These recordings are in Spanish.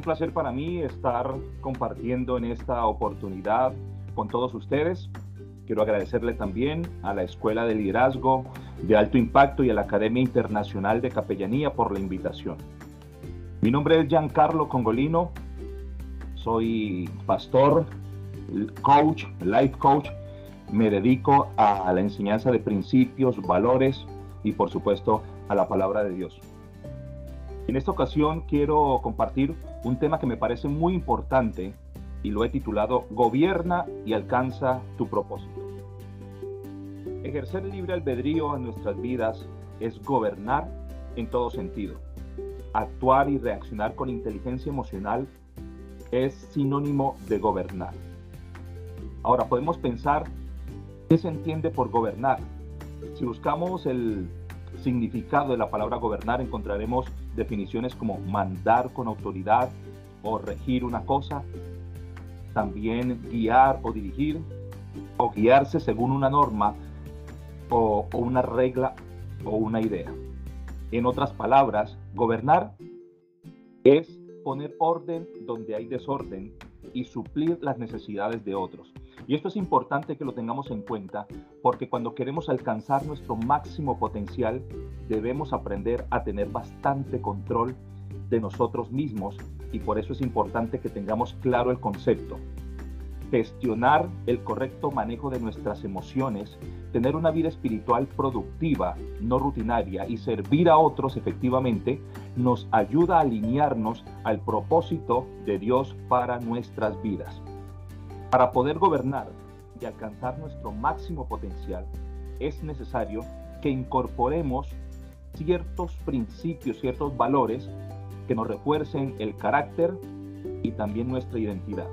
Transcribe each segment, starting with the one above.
Un placer para mí estar compartiendo en esta oportunidad con todos ustedes. Quiero agradecerle también a la Escuela de Liderazgo de Alto Impacto y a la Academia Internacional de Capellanía por la invitación. Mi nombre es Giancarlo Congolino, soy pastor, coach, life coach. Me dedico a la enseñanza de principios, valores y por supuesto a la palabra de Dios. En esta ocasión quiero compartir un tema que me parece muy importante y lo he titulado Gobierna y alcanza tu propósito. Ejercer libre albedrío en nuestras vidas es gobernar en todo sentido. Actuar y reaccionar con inteligencia emocional es sinónimo de gobernar. Ahora podemos pensar qué se entiende por gobernar. Si buscamos el significado de la palabra gobernar encontraremos definiciones como mandar con autoridad o regir una cosa, también guiar o dirigir, o guiarse según una norma o, una regla o una idea. En otras palabras, gobernar es poner orden donde hay desorden y suplir las necesidades de otros. Y esto es importante que lo tengamos en cuenta porque cuando queremos alcanzar nuestro máximo potencial debemos aprender a tener bastante control de nosotros mismos y por eso es importante que tengamos claro el concepto. Gestionar el correcto manejo de nuestras emociones, tener una vida espiritual productiva, no rutinaria y servir a otros efectivamente nos ayuda a alinearnos al propósito de Dios para nuestras vidas. Para poder gobernar y alcanzar nuestro máximo potencial, es necesario que incorporemos ciertos principios, ciertos valores que nos refuercen el carácter y también nuestra identidad.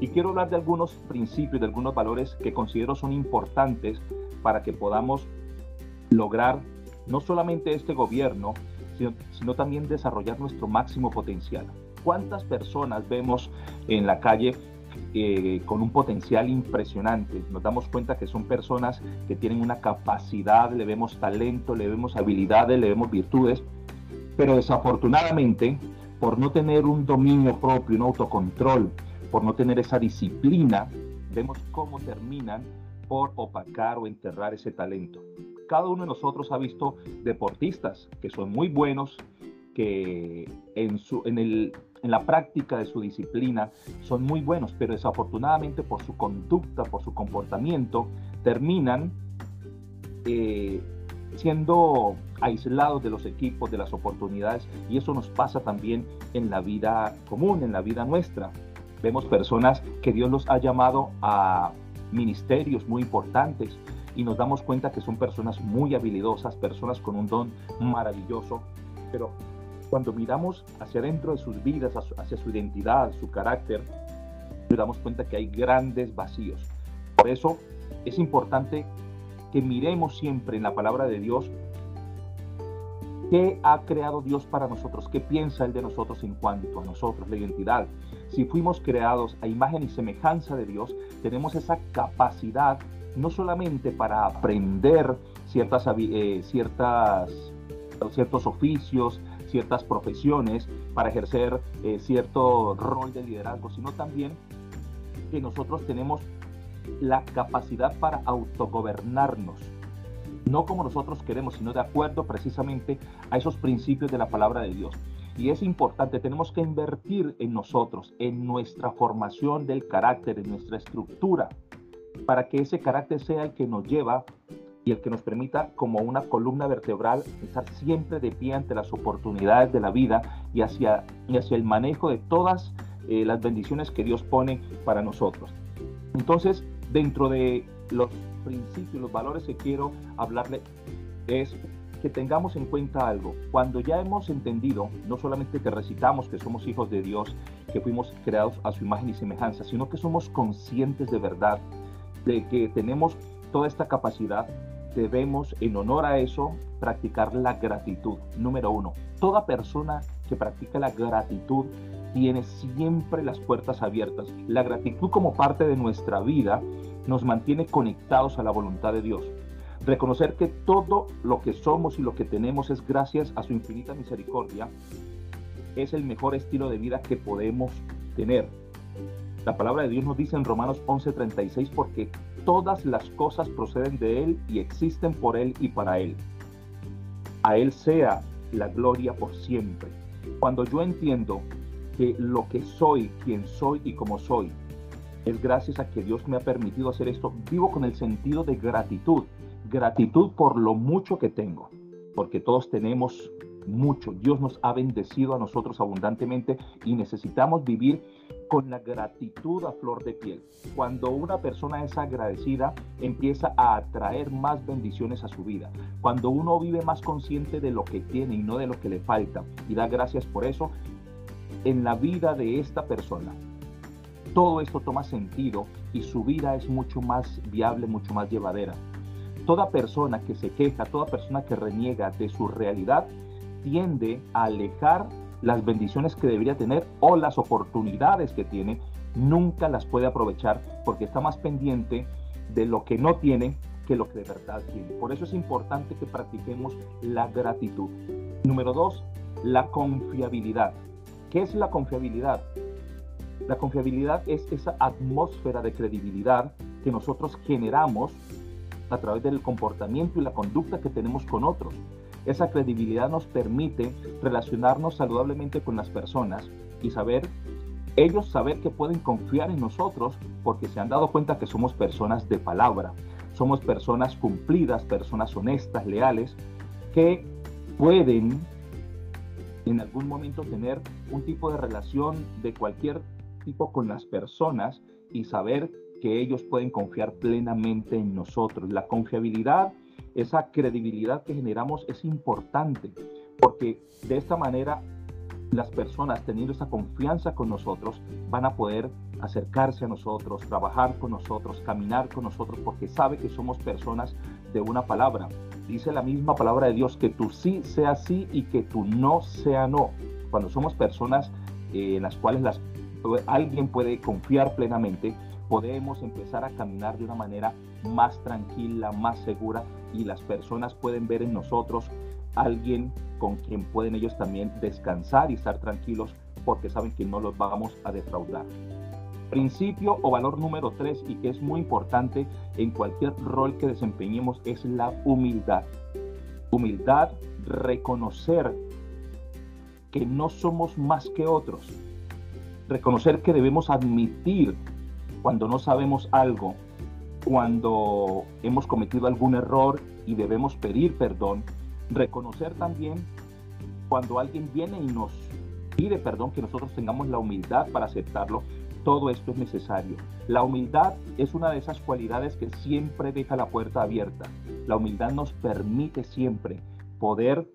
Y quiero hablar de algunos principios, de algunos valores que considero son importantes para que podamos lograr no solamente este gobierno, sino, sino, también desarrollar nuestro máximo potencial. ¿Cuántas personas vemos en la calle eh, con un potencial impresionante. Nos damos cuenta que son personas que tienen una capacidad, le vemos talento, le vemos habilidades, le vemos virtudes, pero desafortunadamente, por no tener un dominio propio, un autocontrol, por no tener esa disciplina, vemos cómo terminan por opacar o enterrar ese talento. Cada uno de nosotros ha visto deportistas que son muy buenos, que en, su, en el en la práctica de su disciplina son muy buenos, pero desafortunadamente por su conducta, por su comportamiento, terminan eh, siendo aislados de los equipos, de las oportunidades, y eso nos pasa también en la vida común, en la vida nuestra. Vemos personas que Dios los ha llamado a ministerios muy importantes y nos damos cuenta que son personas muy habilidosas, personas con un don maravilloso, pero cuando miramos hacia adentro de sus vidas, hacia su identidad, su carácter, nos damos cuenta que hay grandes vacíos. Por eso es importante que miremos siempre en la palabra de Dios qué ha creado Dios para nosotros, qué piensa Él de nosotros en cuanto a nosotros, la identidad. Si fuimos creados a imagen y semejanza de Dios, tenemos esa capacidad no solamente para aprender ciertas, eh, ciertas, ciertos oficios, ciertas profesiones, para ejercer eh, cierto rol de liderazgo, sino también que nosotros tenemos la capacidad para autogobernarnos, no como nosotros queremos, sino de acuerdo precisamente a esos principios de la palabra de Dios. Y es importante, tenemos que invertir en nosotros, en nuestra formación del carácter, en nuestra estructura, para que ese carácter sea el que nos lleva y el que nos permita como una columna vertebral estar siempre de pie ante las oportunidades de la vida y hacia, y hacia el manejo de todas eh, las bendiciones que Dios pone para nosotros. Entonces, dentro de los principios, los valores que quiero hablarle es que tengamos en cuenta algo. Cuando ya hemos entendido, no solamente que recitamos que somos hijos de Dios, que fuimos creados a su imagen y semejanza, sino que somos conscientes de verdad de que tenemos toda esta capacidad, debemos en honor a eso practicar la gratitud. Número uno, toda persona que practica la gratitud tiene siempre las puertas abiertas. La gratitud como parte de nuestra vida nos mantiene conectados a la voluntad de Dios. Reconocer que todo lo que somos y lo que tenemos es gracias a su infinita misericordia es el mejor estilo de vida que podemos tener. La palabra de Dios nos dice en Romanos 11:36 porque todas las cosas proceden de Él y existen por Él y para Él. A Él sea la gloria por siempre. Cuando yo entiendo que lo que soy, quien soy y como soy, es gracias a que Dios me ha permitido hacer esto, vivo con el sentido de gratitud. Gratitud por lo mucho que tengo, porque todos tenemos mucho. Dios nos ha bendecido a nosotros abundantemente y necesitamos vivir con la gratitud a flor de piel. Cuando una persona es agradecida, empieza a atraer más bendiciones a su vida. Cuando uno vive más consciente de lo que tiene y no de lo que le falta y da gracias por eso, en la vida de esta persona, todo esto toma sentido y su vida es mucho más viable, mucho más llevadera. Toda persona que se queja, toda persona que reniega de su realidad, tiende a alejar las bendiciones que debería tener o las oportunidades que tiene, nunca las puede aprovechar porque está más pendiente de lo que no tiene que lo que de verdad tiene. Por eso es importante que practiquemos la gratitud. Número dos, la confiabilidad. ¿Qué es la confiabilidad? La confiabilidad es esa atmósfera de credibilidad que nosotros generamos a través del comportamiento y la conducta que tenemos con otros. Esa credibilidad nos permite relacionarnos saludablemente con las personas y saber, ellos saber que pueden confiar en nosotros porque se han dado cuenta que somos personas de palabra, somos personas cumplidas, personas honestas, leales, que pueden en algún momento tener un tipo de relación de cualquier tipo con las personas y saber que ellos pueden confiar plenamente en nosotros. La confiabilidad esa credibilidad que generamos es importante, porque de esta manera las personas teniendo esa confianza con nosotros van a poder acercarse a nosotros, trabajar con nosotros, caminar con nosotros, porque sabe que somos personas de una palabra. Dice la misma palabra de Dios, que tu sí sea sí y que tu no sea no. Cuando somos personas eh, en las cuales las, alguien puede confiar plenamente, podemos empezar a caminar de una manera más tranquila, más segura y las personas pueden ver en nosotros alguien con quien pueden ellos también descansar y estar tranquilos porque saben que no los vamos a defraudar. Principio o valor número tres y que es muy importante en cualquier rol que desempeñemos es la humildad. Humildad, reconocer que no somos más que otros. Reconocer que debemos admitir cuando no sabemos algo, cuando hemos cometido algún error y debemos pedir perdón, reconocer también cuando alguien viene y nos pide perdón, que nosotros tengamos la humildad para aceptarlo, todo esto es necesario. La humildad es una de esas cualidades que siempre deja la puerta abierta. La humildad nos permite siempre poder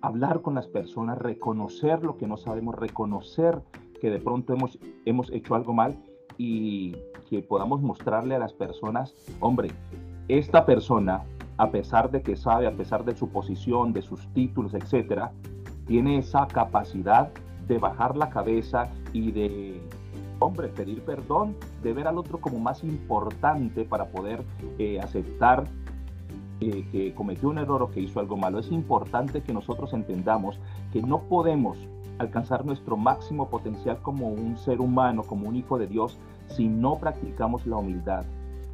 hablar con las personas, reconocer lo que no sabemos, reconocer que de pronto hemos, hemos hecho algo mal y podamos mostrarle a las personas, hombre, esta persona, a pesar de que sabe, a pesar de su posición, de sus títulos, etcétera, tiene esa capacidad de bajar la cabeza y de, hombre, pedir perdón, de ver al otro como más importante para poder eh, aceptar eh, que cometió un error o que hizo algo malo. Es importante que nosotros entendamos que no podemos alcanzar nuestro máximo potencial como un ser humano, como un hijo de Dios, si no practicamos la humildad.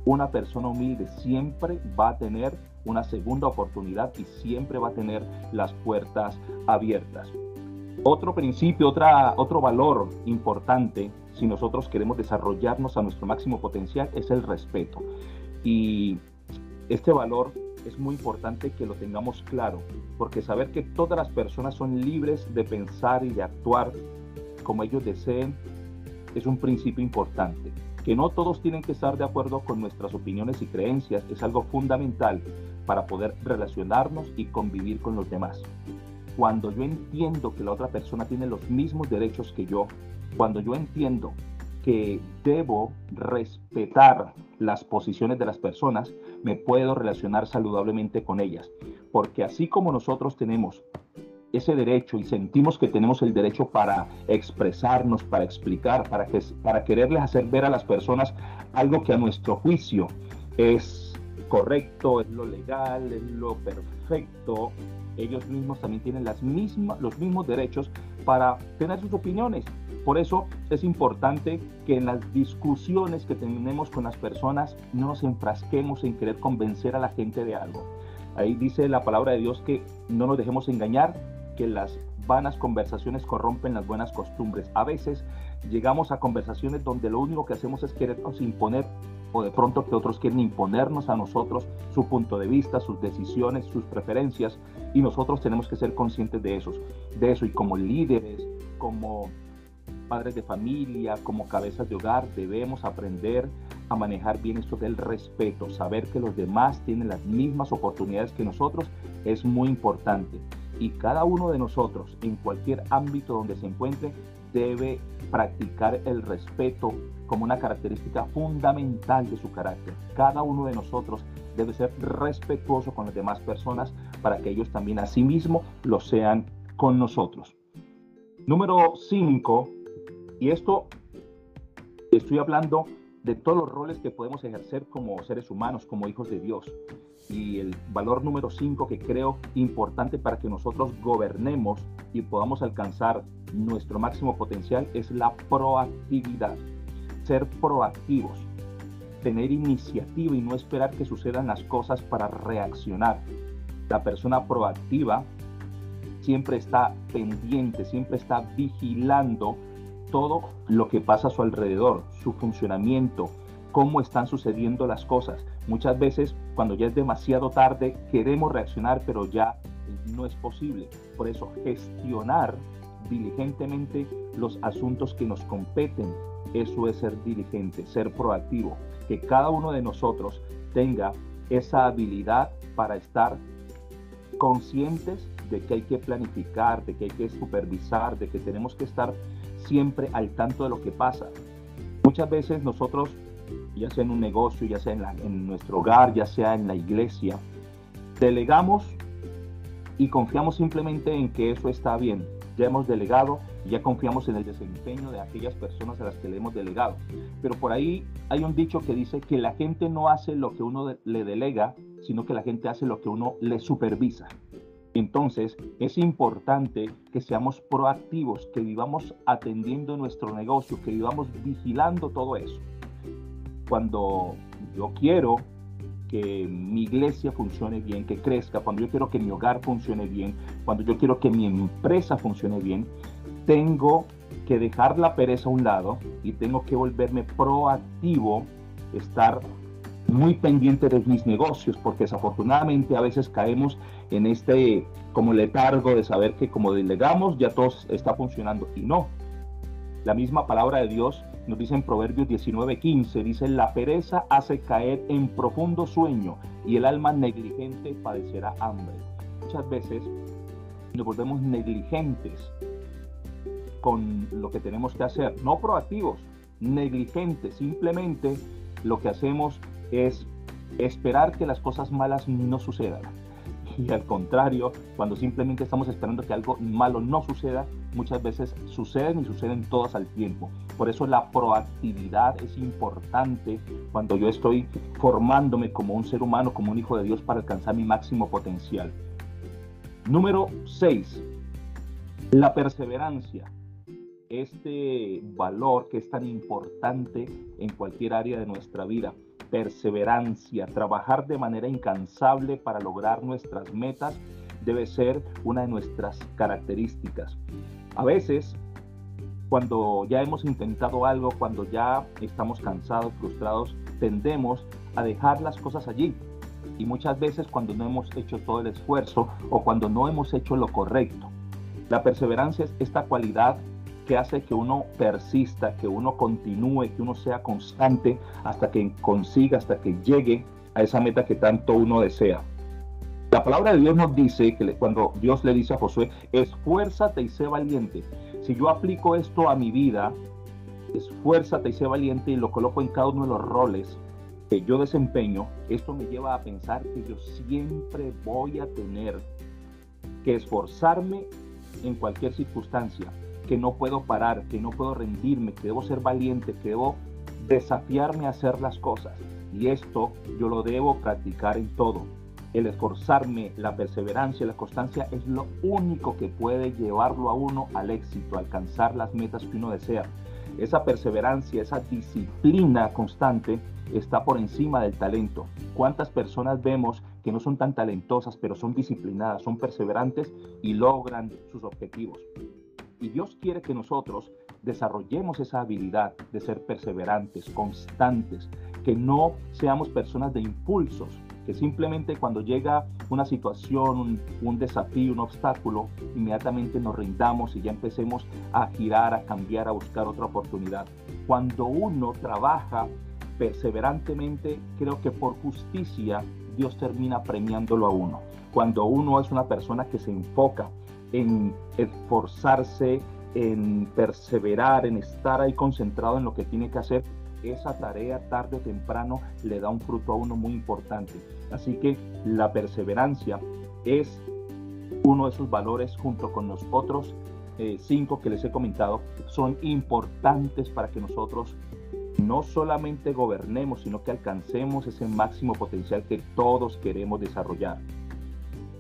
Una persona humilde siempre va a tener una segunda oportunidad y siempre va a tener las puertas abiertas. Otro principio, otra, otro valor importante si nosotros queremos desarrollarnos a nuestro máximo potencial es el respeto. Y este valor es muy importante que lo tengamos claro, porque saber que todas las personas son libres de pensar y de actuar como ellos deseen es un principio importante. Que no todos tienen que estar de acuerdo con nuestras opiniones y creencias es algo fundamental, para poder relacionarnos y convivir con los demás. Cuando yo entiendo que la otra persona tiene los mismos derechos que yo, cuando yo entiendo que debo respetar las posiciones de las personas, me puedo relacionar saludablemente con ellas. Porque así como nosotros tenemos ese derecho y sentimos que tenemos el derecho para expresarnos, para explicar, para, que, para quererles hacer ver a las personas algo que a nuestro juicio es correcto, es lo legal, es lo perfecto, ellos mismos también tienen las mismas, los mismos derechos para tener sus opiniones. Por eso es importante que en las discusiones que tenemos con las personas no nos enfrasquemos en querer convencer a la gente de algo. Ahí dice la palabra de Dios que no nos dejemos engañar, que las vanas conversaciones corrompen las buenas costumbres. A veces llegamos a conversaciones donde lo único que hacemos es querernos imponer o de pronto que otros quieren imponernos a nosotros su punto de vista, sus decisiones, sus preferencias y nosotros tenemos que ser conscientes de eso, de eso. Y como líderes, como padres de familia, como cabezas de hogar, debemos aprender a manejar bien esto del respeto, saber que los demás tienen las mismas oportunidades que nosotros es muy importante y cada uno de nosotros en cualquier ámbito donde se encuentre debe practicar el respeto como una característica fundamental de su carácter. Cada uno de nosotros debe ser respetuoso con las demás personas para que ellos también a sí mismos lo sean con nosotros. Número 5, y esto estoy hablando de todos los roles que podemos ejercer como seres humanos, como hijos de Dios. Y el valor número 5 que creo importante para que nosotros gobernemos y podamos alcanzar nuestro máximo potencial es la proactividad. Ser proactivos, tener iniciativa y no esperar que sucedan las cosas para reaccionar. La persona proactiva siempre está pendiente, siempre está vigilando todo lo que pasa a su alrededor, su funcionamiento, cómo están sucediendo las cosas. Muchas veces cuando ya es demasiado tarde queremos reaccionar, pero ya no es posible. Por eso gestionar diligentemente los asuntos que nos competen, eso es ser diligente, ser proactivo, que cada uno de nosotros tenga esa habilidad para estar conscientes de que hay que planificar, de que hay que supervisar, de que tenemos que estar siempre al tanto de lo que pasa. Muchas veces nosotros, ya sea en un negocio, ya sea en, nuestro hogar, ya sea en la iglesia, delegamos y confiamos simplemente en que eso está bien. Ya hemos delegado y ya confiamos en el desempeño de aquellas personas a las que le hemos delegado. Pero por ahí hay un dicho que dice que la gente no hace lo que uno le delega, sino que la gente hace lo que uno le supervisa. Entonces, es importante que seamos proactivos, que vivamos atendiendo nuestro negocio, que vivamos vigilando todo eso. Cuando yo quiero que mi iglesia funcione bien, que crezca, cuando yo quiero que mi hogar funcione bien, cuando yo quiero que mi empresa funcione bien, tengo que dejar la pereza a un lado y tengo que volverme proactivo, estar muy pendiente de mis negocios, porque desafortunadamente a veces caemos en este como letargo de saber que como delegamos ya todo está funcionando y no. La misma palabra de Dios nos dice en Proverbios 19:15, dice, la pereza hace caer en profundo sueño y el alma negligente padecerá hambre. Muchas veces nos volvemos negligentes con lo que tenemos que hacer, no proactivos, negligentes, simplemente lo que hacemos es esperar que las cosas malas no sucedan. Y al contrario, cuando simplemente estamos esperando que algo malo no suceda, muchas veces suceden y suceden todas al tiempo. Por eso la proactividad es importante cuando yo estoy formándome como un ser humano, como un hijo de Dios para alcanzar mi máximo potencial. Número 6. La perseverancia. Este valor que es tan importante en cualquier área de nuestra vida perseverancia, trabajar de manera incansable para lograr nuestras metas debe ser una de nuestras características. A veces, cuando ya hemos intentado algo, cuando ya estamos cansados, frustrados, tendemos a dejar las cosas allí. Y muchas veces cuando no hemos hecho todo el esfuerzo o cuando no hemos hecho lo correcto. La perseverancia es esta cualidad que hace que uno persista, que uno continúe, que uno sea constante hasta que consiga, hasta que llegue a esa meta que tanto uno desea. La palabra de Dios nos dice que cuando Dios le dice a Josué, esfuérzate y sé valiente. Si yo aplico esto a mi vida, esfuérzate y sé valiente y lo coloco en cada uno de los roles que yo desempeño, esto me lleva a pensar que yo siempre voy a tener que esforzarme en cualquier circunstancia, que no puedo parar, que no puedo rendirme, que debo ser valiente, que debo desafiarme a hacer las cosas. Y esto yo lo debo practicar en todo. El esforzarme, la perseverancia, la constancia es lo único que puede llevarlo a uno al éxito, alcanzar las metas que uno desea. Esa perseverancia, esa disciplina constante está por encima del talento. ¿Cuántas personas vemos que no son tan talentosas, pero son disciplinadas, son perseverantes y logran sus objetivos? Y Dios quiere que nosotros desarrollemos esa habilidad de ser perseverantes, constantes, que no seamos personas de impulsos, que simplemente cuando llega una situación, un, desafío, un obstáculo, inmediatamente nos rindamos y ya empecemos a girar, a cambiar, a buscar otra oportunidad. Cuando uno trabaja perseverantemente, creo que por justicia Dios termina premiándolo a uno. Cuando uno es una persona que se enfoca en esforzarse, en perseverar, en estar ahí concentrado en lo que tiene que hacer, esa tarea tarde o temprano le da un fruto a uno muy importante. Así que la perseverancia es uno de esos valores junto con los otros eh, cinco que les he comentado, son importantes para que nosotros no solamente gobernemos, sino que alcancemos ese máximo potencial que todos queremos desarrollar.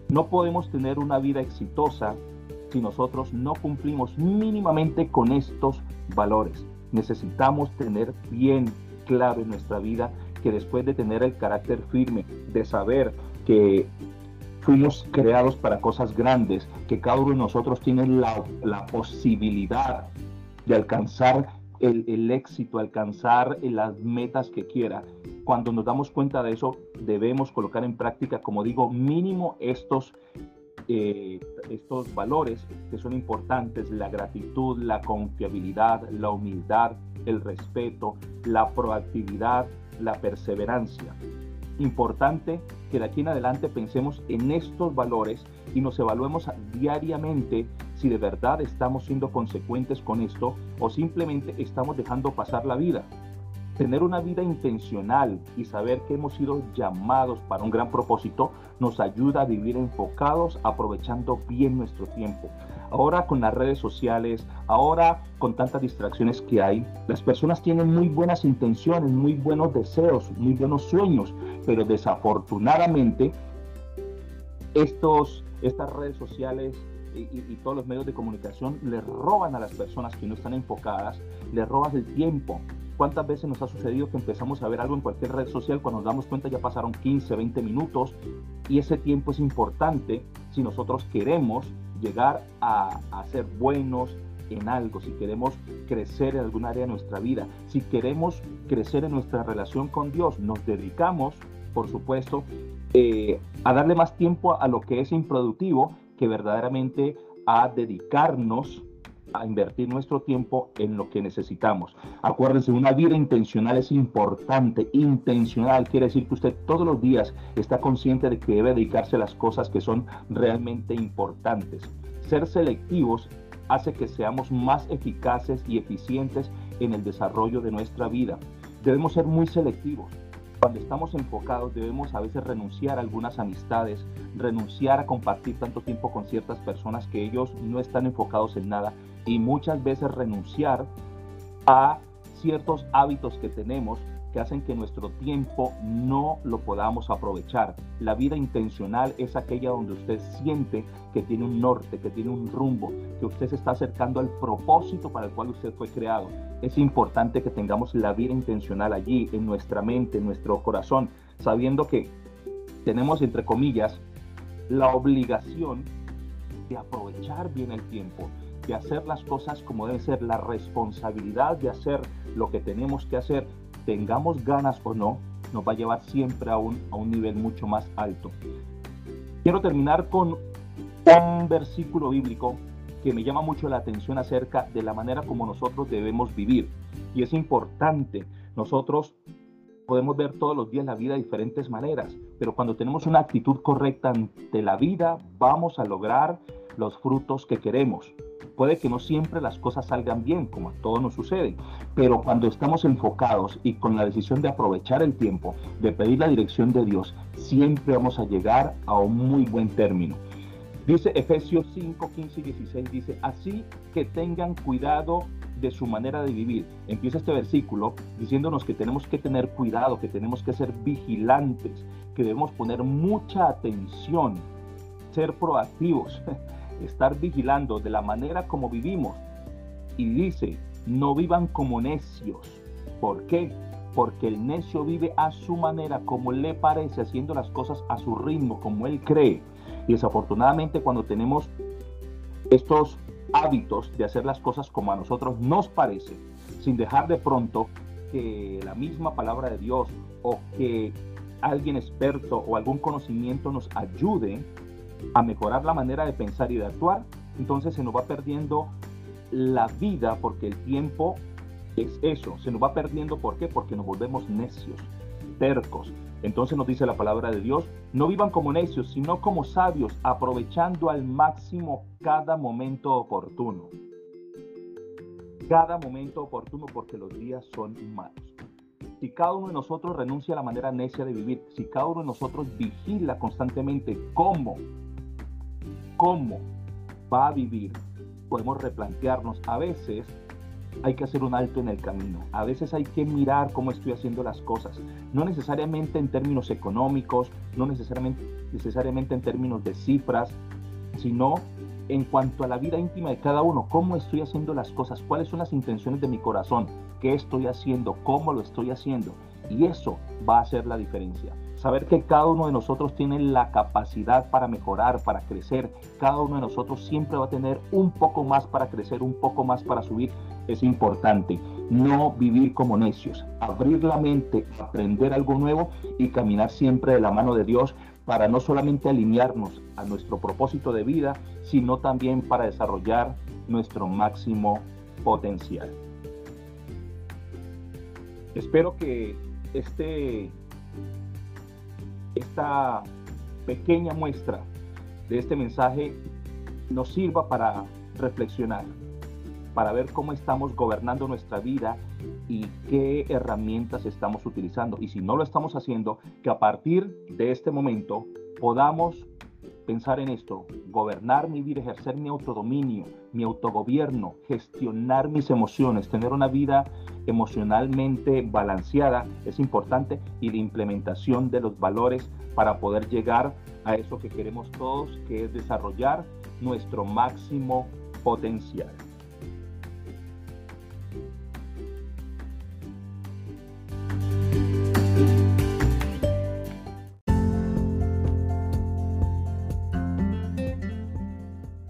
No podemos tener una vida exitosa si nosotros no cumplimos mínimamente con estos valores. Necesitamos tener bien claro en nuestra vida que después de tener el carácter firme, de saber que fuimos creados para cosas grandes, que cada uno de nosotros tiene la, la posibilidad de alcanzar el, éxito, alcanzar las metas que quiera. Cuando nos damos cuenta de eso, debemos colocar en práctica, como digo, mínimo estos, eh, estos valores que son importantes, la gratitud, la confiabilidad, la humildad, el respeto, la proactividad, la perseverancia. Importante que de aquí en adelante pensemos en estos valores y nos evaluemos diariamente si de verdad estamos siendo consecuentes con esto o simplemente estamos dejando pasar la vida. Tener una vida intencional y saber que hemos sido llamados para un gran propósito nos ayuda a vivir enfocados, aprovechando bien nuestro tiempo. Ahora con las redes sociales, ahora con tantas distracciones que hay, las personas tienen muy buenas intenciones, muy buenos deseos, muy buenos sueños, pero desafortunadamente estos, estas redes sociales y, todos los medios de comunicación le roban a las personas que no están enfocadas, le roban el tiempo. ¿Cuántas veces nos ha sucedido que empezamos a ver algo en cualquier red social cuando nos damos cuenta ya pasaron 15, 20 minutos y ese tiempo es importante si nosotros queremos llegar a, a ser buenos en algo, si queremos crecer en algún área de nuestra vida, si queremos crecer en nuestra relación con Dios, nos dedicamos, por supuesto, eh, a darle más tiempo a lo que es improductivo que verdaderamente a dedicarnos a invertir nuestro tiempo en lo que necesitamos. Acuérdense, una vida intencional es importante. Intencional quiere decir que usted todos los días está consciente de que debe dedicarse a las cosas que son realmente importantes. Ser selectivos hace que seamos más eficaces y eficientes en el desarrollo de nuestra vida. Debemos ser muy selectivos. Cuando estamos enfocados debemos a veces renunciar a algunas amistades, renunciar a compartir tanto tiempo con ciertas personas que ellos no están enfocados en nada y muchas veces renunciar a ciertos hábitos que tenemos que hacen que nuestro tiempo no lo podamos aprovechar. La vida intencional es aquella donde usted siente que tiene un norte, que tiene un rumbo, que usted se está acercando al propósito para el cual usted fue creado. Es importante que tengamos la vida intencional allí, en nuestra mente, en nuestro corazón, sabiendo que tenemos, entre comillas, la obligación de aprovechar bien el tiempo, de hacer las cosas como deben ser, la responsabilidad de hacer lo que tenemos que hacer tengamos ganas o no, nos va a llevar siempre a un, a un nivel mucho más alto. Quiero terminar con un versículo bíblico que me llama mucho la atención acerca de la manera como nosotros debemos vivir. Y es importante, nosotros podemos ver todos los días la vida de diferentes maneras. pero cuando tenemos una actitud correcta ante la vida, vamos a lograr los frutos que queremos. Puede que no siempre las cosas salgan bien, como a todos nos sucede, pero cuando estamos enfocados y con la decisión de aprovechar el tiempo, de pedir la dirección de Dios, siempre vamos a llegar a un muy buen término. Dice Efesios 5, 15 y 16, dice, así que tengan cuidado de su manera de vivir. Empieza este versículo diciéndonos que tenemos que tener cuidado, que tenemos que ser vigilantes, que debemos poner mucha atención, ser proactivos, estar vigilando de la manera como vivimos. Y dice, no vivan como necios. ¿Por qué? Porque el necio vive a su manera, como le parece, haciendo las cosas a su ritmo, como él cree. Y desafortunadamente cuando tenemos estos hábitos de hacer las cosas como a nosotros nos parece, sin dejar de pronto que la misma palabra de Dios o que alguien experto o algún conocimiento nos ayude a mejorar la manera de pensar y de actuar, entonces se nos va perdiendo la vida porque el tiempo es eso, se nos va perdiendo, ¿por qué? Porque nos volvemos necios, tercos. Entonces nos dice la palabra de Dios, no vivan como necios, sino como sabios, aprovechando al máximo cada momento oportuno. Cada momento oportuno porque los días son malos. Si cada uno de nosotros renuncia a la manera necia de vivir, si cada uno de nosotros vigila constantemente cómo, cómo va a vivir, podemos replantearnos a veces hay que hacer un alto en el camino. A veces hay que mirar cómo estoy haciendo las cosas. No necesariamente en términos económicos, no necesariamente, necesariamente en términos de cifras, sino en cuanto a la vida íntima de cada uno. ¿Cómo estoy haciendo las cosas? ¿Cuáles son las intenciones de mi corazón? ¿Qué estoy haciendo? ¿Cómo lo estoy haciendo? Y eso va a hacer la diferencia. Saber que cada uno de nosotros tiene la capacidad para mejorar, para crecer. Cada uno de nosotros siempre va a tener un poco más para crecer, un poco más para subir es importante. No vivir como necios, abrir la mente, aprender algo nuevo y caminar siempre de la mano de Dios para no solamente alinearnos a nuestro propósito de vida, sino también para desarrollar nuestro máximo potencial. Espero que este, esta pequeña muestra de este mensaje nos sirva para reflexionar para ver cómo estamos gobernando nuestra vida y qué herramientas estamos utilizando. Y si no lo estamos haciendo, que a partir de este momento podamos pensar en esto, gobernar mi vida, ejercer mi autodominio, mi autogobierno, gestionar mis emociones, tener una vida emocionalmente balanceada es importante y la implementación de los valores para poder llegar a eso que queremos todos, que es desarrollar nuestro máximo potencial.